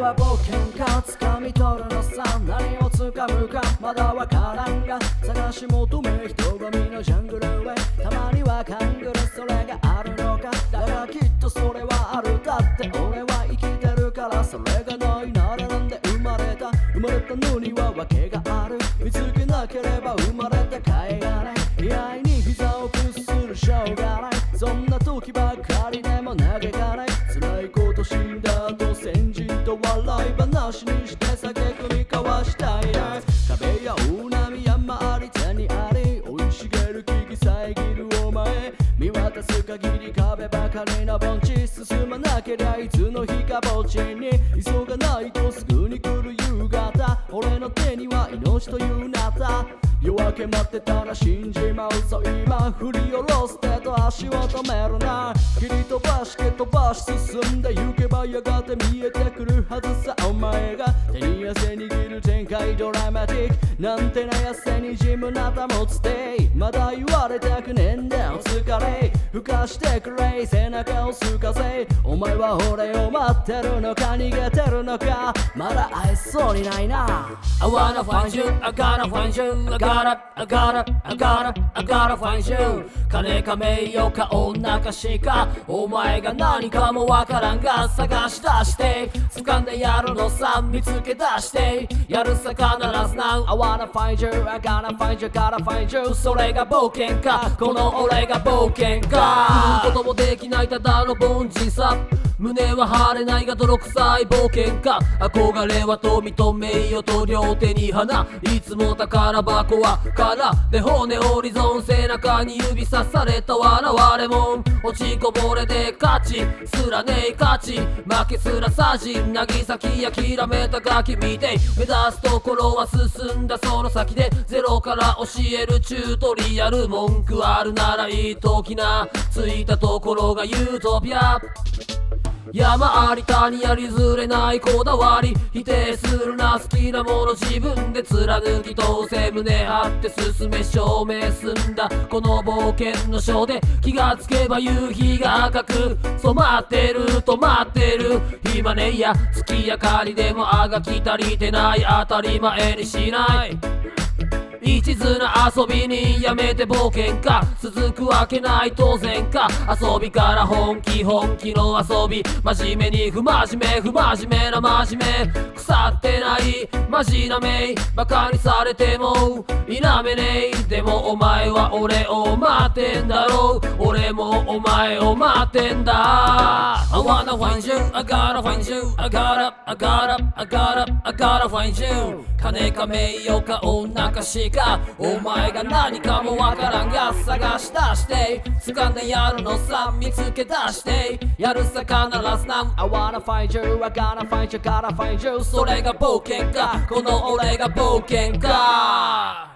は冒険か掴み取るのさ何を掴むか。まだわからんが探し求め人混みのジャングルへたまにはカングルそれがある。のかだがきっとそれはある。だって俺は生きてる。からそれがないならなんで生まれた生まれたのには訳がある見つけなければ生まれた甲斐がない居合に膝を屈するしょうがないそんな時ばかりでも嘆かない辛いこと死んだ後先人と笑い話にして酒組み交わしたいね壁や大波山あり谷あり生い茂る木々遮るお前見渡す限り壁ばかりの盆地けりゃいつの日か墓地に急がないとすぐに来る夕方。俺の手には命というなた夜明け待ってたら死んじまうぞ。今振り下ろす手と足を止めるな。切り飛ばして飛ばし進んで行けばやがて見えてくるはずさ。お前が手に汗握る展開ドラマティック。なんてなやせにじむなた持つてまだ言われたくねえんだよ。疲れ。吹かしてくれ背中をすかせ。お前は俺を待ってるのか？逃げてるのか？まだ会えそうにないな。I wanna find you, I gotta find you, I gotta, I gotta, I gotta, I gotta find you. 金か名誉か女かしか。お前が何かもわからんが探し出して。掴んでやるのさ見つけ出してやるさ必ず Now I wanna find you, I gotta find you, gotta find you それが冒険かこの俺が冒険かこともできないただの凡人さ胸は張れないが泥臭い冒険家。憧れは富と名誉と両手に花。いつも宝箱は空で骨折り損背中に指さされた笑われも。ん落ちこぼれで勝ち。すらねえ勝ち。負けすらさじ渚き諦めたガキ見て。目指すところは進んだその先でゼロから教えるチュートリアル文句あるならいい時な。ついたところがユートピア。山あり谷ありずれないこだわり否定するな好きなもの自分で貫き通せ胸張って進め証明済んだ。この冒険のショーで気がつけば夕日が赤く染まってる止まってる。暇ねえや月明かりでもあがき足りてない。当たり前にしない。一途な遊びにやめて冒険か。続くわけない当然か。遊びから本気本気の遊び。真面目に不真面目不真面目な真面目。腐ってないマジなめいバカにされても否めねえ。でもお前は俺を待ってんだろう。俺もお前を待ってんだ。I wanna find you I gotta find you. I gotta I gotta I gotta I gotta find you. 金か名誉か女かしか？お前が何かもわからんが探し出して掴んでやるのさ見つけ出してやるさ必ずな。ん I wanna find you, I gotta find you, gotta find you それが冒険か？この俺が冒険か。